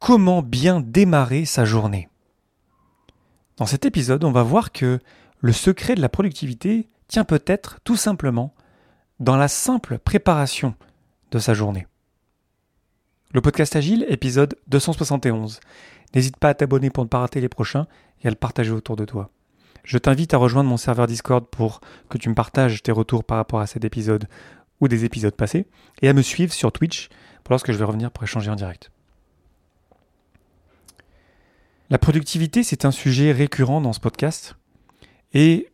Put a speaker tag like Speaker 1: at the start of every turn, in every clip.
Speaker 1: Comment bien démarrer sa journée Dans cet épisode, on va voir que le secret de la productivité tient peut-être tout simplement dans la simple préparation de sa journée. Le podcast Agile, épisode 271. N'hésite pas à t'abonner pour ne pas rater les prochains et à le partager autour de toi. Je t'invite à rejoindre mon serveur Discord pour que tu me partages tes retours par rapport à cet épisode ou des épisodes passés et à me suivre sur Twitch lorsque je vais revenir pour échanger en direct. La productivité, c'est un sujet récurrent dans ce podcast. Et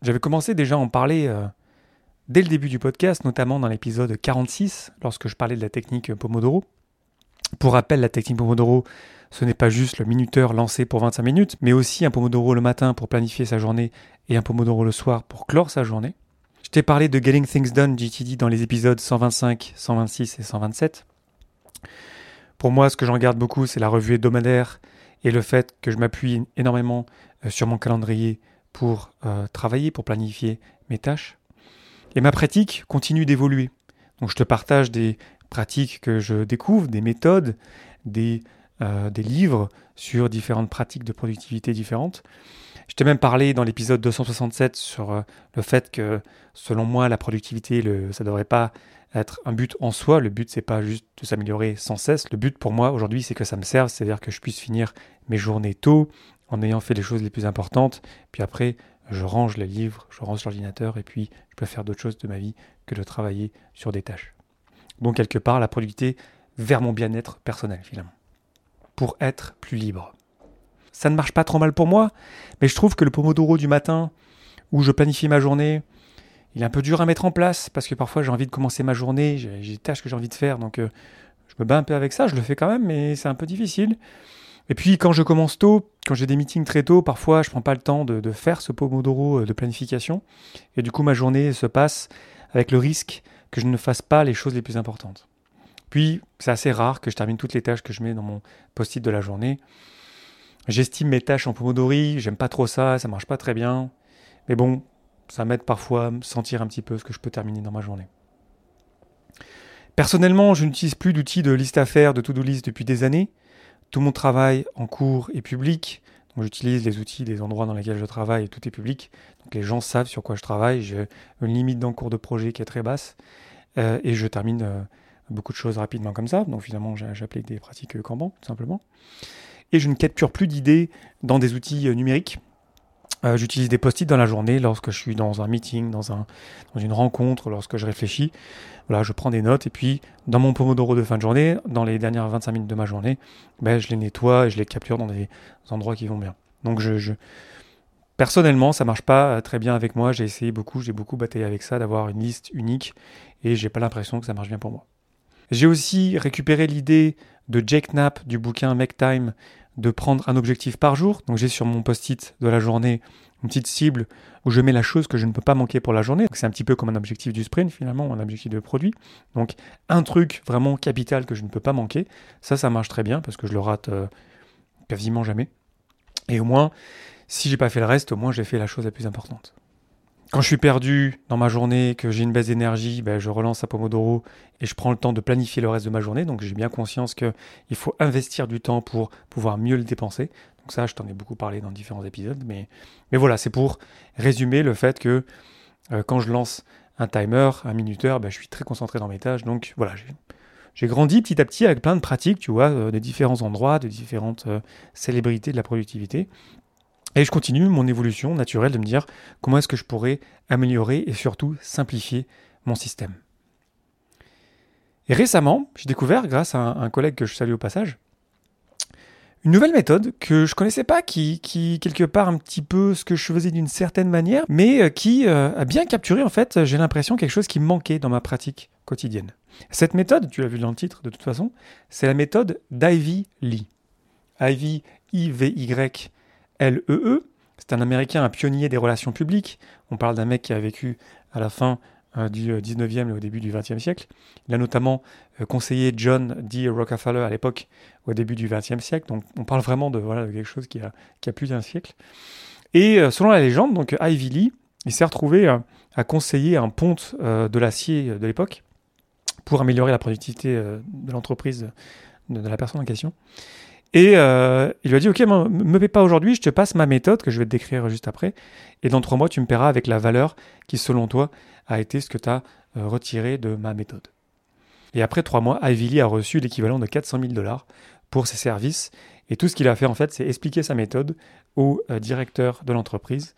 Speaker 1: j'avais commencé déjà à en parler euh, dès le début du podcast, notamment dans l'épisode 46, lorsque je parlais de la technique Pomodoro. Pour rappel, la technique Pomodoro, ce n'est pas juste le minuteur lancé pour 25 minutes, mais aussi un Pomodoro le matin pour planifier sa journée et un Pomodoro le soir pour clore sa journée. Je t'ai parlé de Getting Things Done GTD dans les épisodes 125, 126 et 127. Pour moi, ce que j'en garde beaucoup, c'est la revue hebdomadaire et le fait que je m'appuie énormément euh, sur mon calendrier pour euh, travailler, pour planifier mes tâches. Et ma pratique continue d'évoluer. Donc je te partage des pratiques que je découvre, des méthodes, des, euh, des livres sur différentes pratiques de productivité différentes. Je t'ai même parlé dans l'épisode 267 sur le fait que selon moi la productivité, ça ne devrait pas être un but en soi. Le but, c'est pas juste de s'améliorer sans cesse. Le but pour moi aujourd'hui, c'est que ça me serve, c'est-à-dire que je puisse finir mes journées tôt en ayant fait les choses les plus importantes. Puis après, je range les livres, je range l'ordinateur et puis je peux faire d'autres choses de ma vie que de travailler sur des tâches. Donc quelque part, la productivité vers mon bien-être personnel finalement. Pour être plus libre. Ça ne marche pas trop mal pour moi, mais je trouve que le Pomodoro du matin, où je planifie ma journée, il est un peu dur à mettre en place parce que parfois j'ai envie de commencer ma journée, j'ai des tâches que j'ai envie de faire, donc euh, je me bats un peu avec ça, je le fais quand même, mais c'est un peu difficile. Et puis quand je commence tôt, quand j'ai des meetings très tôt, parfois je prends pas le temps de, faire ce pomodoro euh, de planification, et du coup ma journée se passe avec le risque que je ne fasse pas les choses les plus importantes. Puis c'est assez rare que je termine toutes les tâches que je mets dans mon post-it de la journée. J'estime mes tâches en pomodori, j'aime pas trop ça, ça marche pas très bien. Mais bon, ça m'aide parfois à sentir un petit peu ce que je peux terminer dans ma journée. Personnellement, je n'utilise plus d'outils de liste à faire, de to-do list depuis des années. Tout mon travail en cours est public. J'utilise les outils des endroits dans lesquels je travaille et tout est public. Donc les gens savent sur quoi je travaille. J'ai une limite d'encours de projet qui est très basse. Euh, et je termine euh, beaucoup de choses rapidement comme ça. Donc finalement, j'applique des pratiques Kanban, tout simplement. Et je ne capture plus d'idées dans des outils euh, numériques. Euh, j'utilise des post-it dans la journée lorsque je suis dans un meeting, dans, un, dans une rencontre, lorsque je réfléchis. Voilà, je prends des notes et puis dans mon Pomodoro de fin de journée, dans les dernières 25 minutes de ma journée, ben, je les nettoie et je les capture dans des endroits qui vont bien. Donc je, personnellement, ça marche pas euh, très bien avec moi. J'ai essayé beaucoup, j'ai beaucoup bataillé avec ça, d'avoir une liste unique et j'ai pas l'impression que ça marche bien pour moi. J'ai aussi récupéré l'idée de Jake Knapp du bouquin Make Time de prendre un objectif par jour. Donc j'ai sur mon post-it de la journée une petite cible où je mets la chose que je ne peux pas manquer pour la journée. C'est un petit peu comme un objectif du sprint finalement, un objectif de produit. Donc un truc vraiment capital que je ne peux pas manquer. Ça, ça marche très bien parce que je le rate euh, quasiment jamais. Et au moins, si j'ai pas fait le reste, au moins j'ai fait la chose la plus importante. Quand je suis perdu dans ma journée, que j'ai une baisse d'énergie, ben, je relance à Pomodoro et je prends le temps de planifier le reste de ma journée. Donc j'ai bien conscience qu'il faut investir du temps pour pouvoir mieux le dépenser. Donc ça, je t'en ai beaucoup parlé dans différents épisodes. Mais, voilà, c'est pour résumer le fait que euh, quand je lance un timer, un minuteur, ben, je suis très concentré dans mes tâches. Donc voilà, j'ai grandi petit à petit avec plein de pratiques, tu vois, euh, de différents endroits, de différentes euh, célébrités de la productivité. Et je continue mon évolution naturelle de me dire comment est-ce que je pourrais améliorer et surtout simplifier mon système. Et récemment, j'ai découvert, grâce à un, collègue que je salue au passage, une nouvelle méthode que je connaissais pas, qui, quelque part un petit peu ce que je faisais d'une certaine manière, mais euh, qui euh, a bien capturé en fait, j'ai l'impression quelque chose qui manquait dans ma pratique quotidienne. Cette méthode, tu l'as vu dans le titre de toute façon, c'est la méthode d'Ivy Lee. Ivy, I-V-Y, LEE. E. C'est un Américain, un pionnier des relations publiques. On parle d'un mec qui a vécu à la fin euh, du 19e euh, et au début du 20e siècle. Il a notamment euh, conseillé John D. Rockefeller à l'époque, au début du 20e siècle. Donc on parle vraiment de, voilà, de quelque chose qui a, qui a plus d'un siècle. Et selon la légende, donc Ivy Lee, il s'est retrouvé à conseiller un ponte de l'acier de l'époque pour améliorer la productivité de l'entreprise de, la personne en question. Et euh, il lui a dit, ok, me, me paie pas aujourd'hui, je te passe ma méthode que je vais te décrire juste après. Et dans trois mois, tu me paieras avec la valeur qui, selon toi, a été ce que tu as euh, retiré de ma méthode. Et après trois mois, Lee a reçu l'équivalent de 400 000 dollars pour ses services. Et tout ce qu'il a fait, en fait, c'est expliquer sa méthode au euh, directeur de l'entreprise.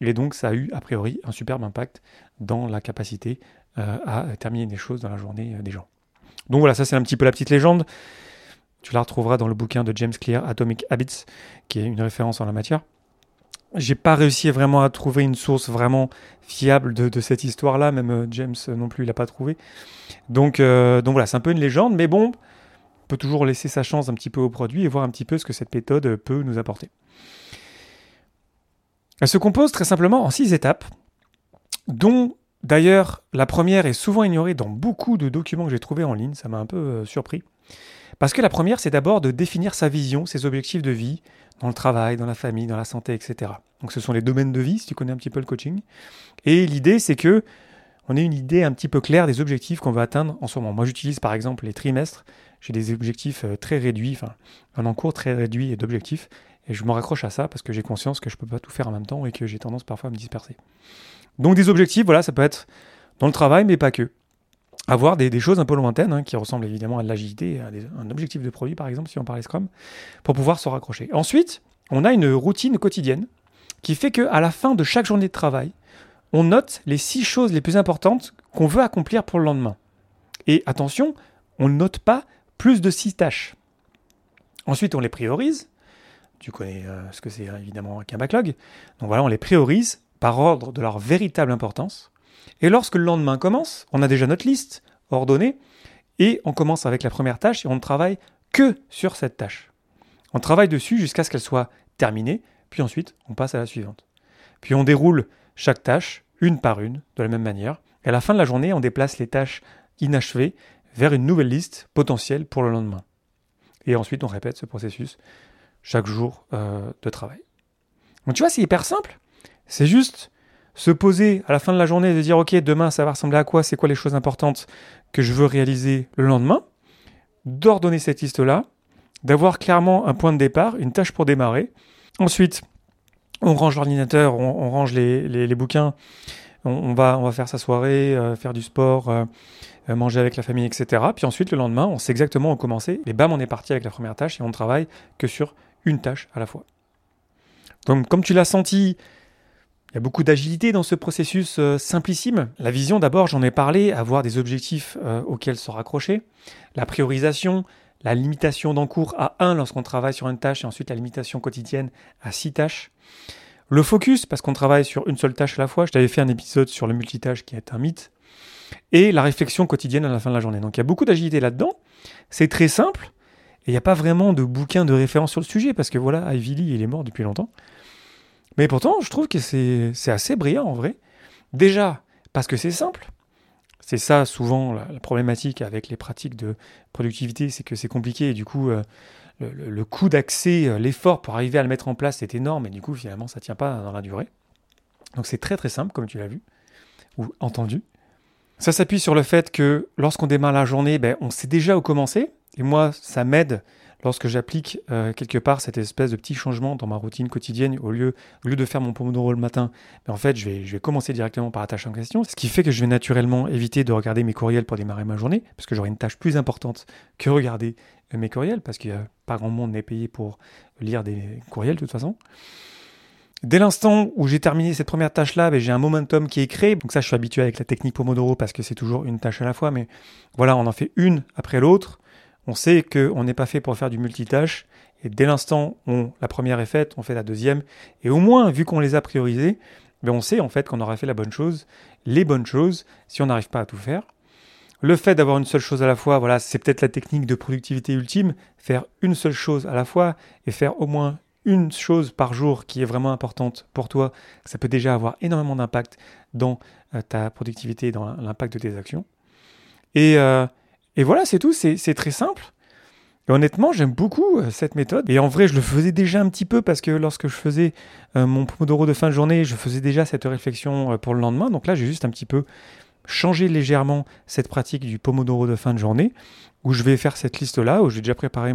Speaker 1: Et donc, ça a eu, a priori, un superbe impact dans la capacité à terminer des choses dans la journée des gens. Donc voilà, ça c'est un petit peu la petite légende. Tu la retrouveras dans le bouquin de James Clear, Atomic Habits, qui est une référence en la matière. J'ai pas réussi vraiment à trouver une source vraiment fiable de, cette histoire-là, même euh, James non plus, il l'a pas trouvé. Donc, euh, donc voilà, c'est un peu une légende, mais bon, on peut toujours laisser sa chance un petit peu au produit et voir un petit peu ce que cette méthode peut nous apporter. Elle se compose très simplement en six étapes, dont d'ailleurs la première est souvent ignorée dans beaucoup de documents que j'ai trouvés en ligne, ça m'a un peu euh, surpris. Parce que la première, c'est d'abord de définir sa vision, ses objectifs de vie, dans le travail, dans la famille, dans la santé, etc. Donc ce sont les domaines de vie, si tu connais un petit peu le coaching. Et l'idée, c'est que on ait une idée un petit peu claire des objectifs qu'on veut atteindre en ce moment. Moi, j'utilise par exemple les trimestres. J'ai des objectifs euh, très réduits, enfin un encours très réduit d'objectifs. Et je me raccroche à ça parce que j'ai conscience que je ne peux pas tout faire en même temps et que j'ai tendance parfois à me disperser. Donc des objectifs, voilà, ça peut être dans le travail, mais pas que avoir des, choses un peu lointaines, hein, qui ressemblent évidemment à de l'agilité, à un objectif de produit par exemple, si on parlait Scrum, pour pouvoir se raccrocher. Ensuite, on a une routine quotidienne qui fait qu'à la fin de chaque journée de travail, on note les six choses les plus importantes qu'on veut accomplir pour le lendemain. Et attention, on ne note pas plus de six tâches. Ensuite, on les priorise. Tu connais euh, ce que c'est évidemment qu'un backlog. Donc voilà, on les priorise par ordre de leur véritable importance. Et lorsque le lendemain commence, on a déjà notre liste ordonnée, et on commence avec la première tâche et on ne travaille que sur cette tâche. On travaille dessus jusqu'à ce qu'elle soit terminée, puis ensuite on passe à la suivante. Puis on déroule chaque tâche une par une de la même manière, à la fin de la journée on déplace les tâches inachevées vers une nouvelle liste potentielle pour le lendemain. Et ensuite on répète ce processus chaque jour euh, de travail. Donc tu vois, c'est hyper simple. C'est juste se poser à la fin de la journée et de dire ok demain ça va ressembler à quoi, c'est quoi les choses importantes que je veux réaliser le lendemain, d'ordonner cette liste-là, d'avoir clairement un point de départ, une tâche pour démarrer. Ensuite, on range l'ordinateur, on, range les, bouquins, on, va, on va faire sa soirée, euh, faire du sport, euh, euh, manger avec la famille, etc. Puis ensuite, le lendemain, on sait exactement où commencer, et bam, on est parti avec la première tâche et on ne travaille que sur une tâche à la fois. Donc, comme tu l'as senti, il y a beaucoup d'agilité dans ce processus euh, simplissime. La vision, d'abord, j'en ai parlé, avoir des objectifs euh, auxquels se raccrocher. La priorisation, la limitation d'encours à 1 lorsqu'on travaille sur une tâche et ensuite la limitation quotidienne à 6 tâches. Le focus, parce qu'on travaille sur une seule tâche à la fois. Je t'avais fait un épisode sur le multitâche qui est un mythe. Et la réflexion quotidienne à la fin de la journée. Donc il y a beaucoup d'agilité là-dedans. C'est très simple. Et il n'y a pas vraiment de bouquin de référence sur le sujet parce que voilà, Ivy Lee, il est mort depuis longtemps. Mais pourtant, je trouve que c'est assez brillant en vrai. Déjà, parce que c'est simple. C'est ça souvent la, problématique avec les pratiques de productivité, c'est que c'est compliqué et du coup, euh, le, coût d'accès, euh, l'effort pour arriver à le mettre en place est énorme et du coup, finalement, ça ne tient pas dans la durée. Donc c'est très très simple, comme tu l'as vu ou entendu. Ça s'appuie sur le fait que lorsqu'on démarre la journée, ben, on sait déjà où commencer. Et moi, ça m'aide lorsque j'applique euh, quelque part cette espèce de petit changement dans ma routine quotidienne, au lieu, de faire mon pomodoro le matin, mais en fait, je vais, je vais commencer directement par la tâche en question, ce qui fait que je vais naturellement éviter de regarder mes courriels pour démarrer ma journée, parce que j'aurai une tâche plus importante que regarder euh, mes courriels, parce qu'il n'y a pas grand monde n'est payé pour lire des courriels de toute façon. Dès l'instant où j'ai terminé cette première tâche-là, ben, j'ai un momentum qui est créé. Donc ça, je suis habitué avec la technique Pomodoro parce que c'est toujours une tâche à la fois. Mais voilà, on en fait une après l'autre. On sait qu'on n'est pas fait pour faire du multitâche. Et dès l'instant où la première est faite, on fait la deuxième. Et au moins, vu qu'on les a priorisées, ben on sait en fait qu'on aura fait la bonne chose, les bonnes choses, si on n'arrive pas à tout faire. Le fait d'avoir une seule chose à la fois, voilà, c'est peut-être la technique de productivité ultime, faire une seule chose à la fois et faire au moins une chose par jour qui est vraiment importante pour toi, ça peut déjà avoir énormément d'impact dans euh, ta productivité dans l'impact de tes actions. Et, euh, et voilà, c'est tout, c'est très simple. Honnêtement, j'aime beaucoup euh, cette méthode. Et en vrai, je le faisais déjà un petit peu parce que lorsque je faisais euh, mon Pomodoro de fin de journée, je faisais déjà cette réflexion euh, pour le lendemain. Donc là, j'ai juste un petit peu changer légèrement cette pratique du Pomodoro de fin de journée, où je vais faire cette liste-là, où j'ai déjà préparé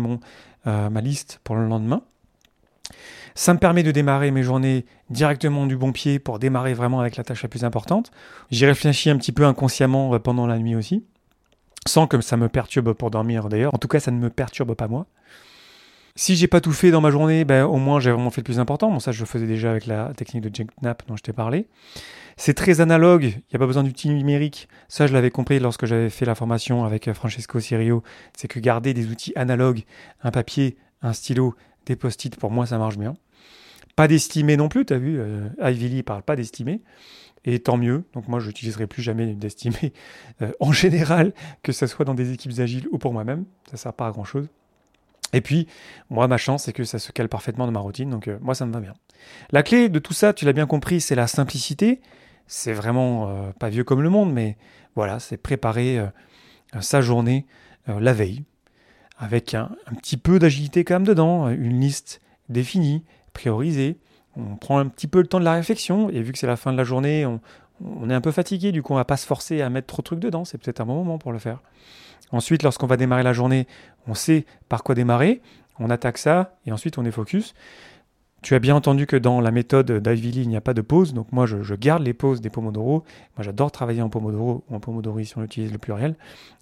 Speaker 1: ma liste pour le lendemain. Ça me permet de démarrer mes journées directement du bon pied pour démarrer vraiment avec la tâche la plus importante. J'y réfléchis un petit peu inconsciemment pendant la nuit aussi, sans que ça me perturbe pour dormir d'ailleurs. En tout cas, ça ne me perturbe pas moi. Si j'ai pas tout fait dans ma journée, ben, au moins j'ai vraiment fait le plus important. Bon, ça, je le faisais déjà avec la technique de Knapp dont je t'ai parlé. C'est très analogue, il n'y a pas besoin d'outils numériques. Ça, je l'avais compris lorsque j'avais fait la formation avec euh, Francesco Sirio. C'est que garder des outils analogues, un papier, un stylo, des post-it, pour moi, ça marche bien. Pas d'estimer non plus, tu as vu, euh, Ivy Lee parle pas d'estimer. Et tant mieux. Donc moi, je n'utiliserai plus jamais d'estimer euh, en général, que ce soit dans des équipes agiles ou pour moi-même. Ça ne sert pas à grand-chose. Et puis, moi, ma chance, c'est que ça se cale parfaitement dans ma routine, donc euh, moi, ça me va bien. La clé de tout ça, tu l'as bien compris, c'est la simplicité. C'est vraiment pas vieux comme le monde, mais voilà, c'est préparer sa journée la veille, avec un, petit peu d'agilité quand même dedans, une liste définie, priorisée. On prend un petit peu le temps de la réflexion, et vu que c'est la fin de la journée, on, on est un peu fatigué, du coup, on va pas se forcer à mettre trop de trucs dedans. C'est peut-être un bon moment pour le faire. Ensuite, lorsqu'on va démarrer la journée, on sait par quoi démarrer, on attaque ça et ensuite on est focus. Tu as bien entendu que dans la méthode d'Ivy Lee, il n'y a pas de pause, donc moi je, garde les pauses des Pomodoro. Moi j'adore travailler en Pomodoro ou en Pomodori si on utilise le pluriel.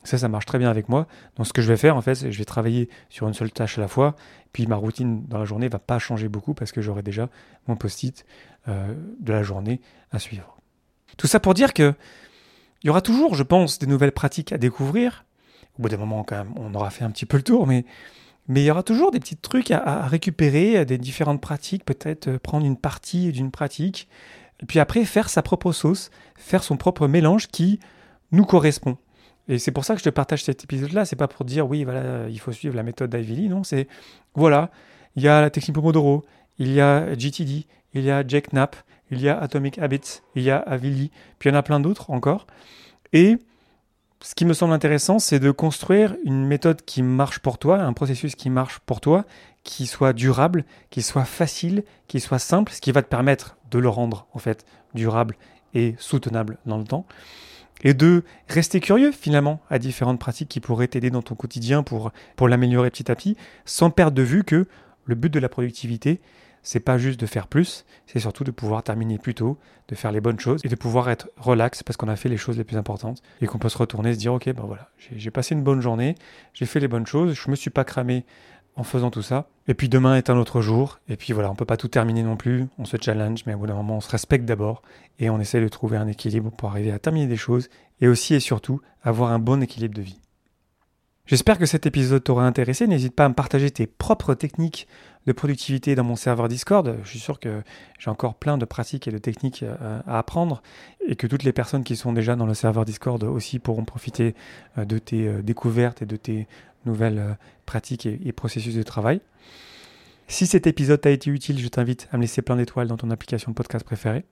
Speaker 1: Ça, ça marche très bien avec moi. Donc ce que je vais faire en fait, c'est que je vais travailler sur une seule tâche à la fois, puis ma routine dans la journée va pas changer beaucoup parce que j'aurai déjà mon post-it euh, de la journée à suivre. Tout ça pour dire que il y aura toujours, je pense, des nouvelles pratiques à découvrir, au bout d'un moment, quand même, on aura fait un petit peu le tour, mais, mais il y aura toujours des petits trucs à, récupérer, des différentes pratiques, peut-être euh, prendre une partie d'une pratique, et puis après faire sa propre sauce, faire son propre mélange qui nous correspond. Et c'est pour ça que je te partage cet épisode-là. C'est pas pour dire oui, voilà, il faut suivre la méthode d'Ivy non. C'est voilà, il y a la technique Pomodoro, il y a GTD, il y a Jack Knapp, il y a Atomic Habits, il y a Avili, puis il y en a plein d'autres encore. Et ce qui me semble intéressant, c'est de construire une méthode qui marche pour toi, un processus qui marche pour toi, qui soit durable, qui soit facile, qui soit simple, ce qui va te permettre de le rendre en fait durable et soutenable dans le temps. Et de rester curieux finalement à différentes pratiques qui pourraient t'aider dans ton quotidien pour, pour l'améliorer petit à petit, sans perdre de vue que le but de la productivité, c'est pas juste de faire plus, c'est surtout de pouvoir terminer plus tôt, de faire les bonnes choses et de pouvoir être relax parce qu'on a fait les choses les plus importantes et qu'on peut se retourner et se dire ok ben voilà j'ai passé une bonne journée, j'ai fait les bonnes choses, je me suis pas cramé en faisant tout ça. Et puis demain est un autre jour. Et puis voilà, on peut pas tout terminer non plus. On se challenge, mais au bout d'un moment, on se respecte d'abord et on essaie de trouver un équilibre pour arriver à terminer des choses et aussi et surtout avoir un bon équilibre de vie. J'espère que cet épisode t'aura intéressé. N'hésite pas à me partager tes propres techniques de productivité dans mon serveur Discord. Je suis sûr que j'ai encore plein de pratiques et de techniques euh, à apprendre et que toutes les personnes qui sont déjà dans le serveur Discord aussi pourront profiter euh, de tes euh, découvertes et de tes nouvelles pratiques et processus de travail. Si cet épisode t'a été utile, je t'invite à me laisser plein d'étoiles dans ton application de podcast préférée.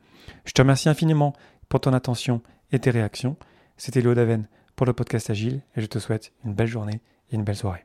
Speaker 1: Je te remercie infiniment pour ton attention et tes réactions. C'était Léo Daven pour le podcast Agile et je te souhaite une belle journée et une belle soirée.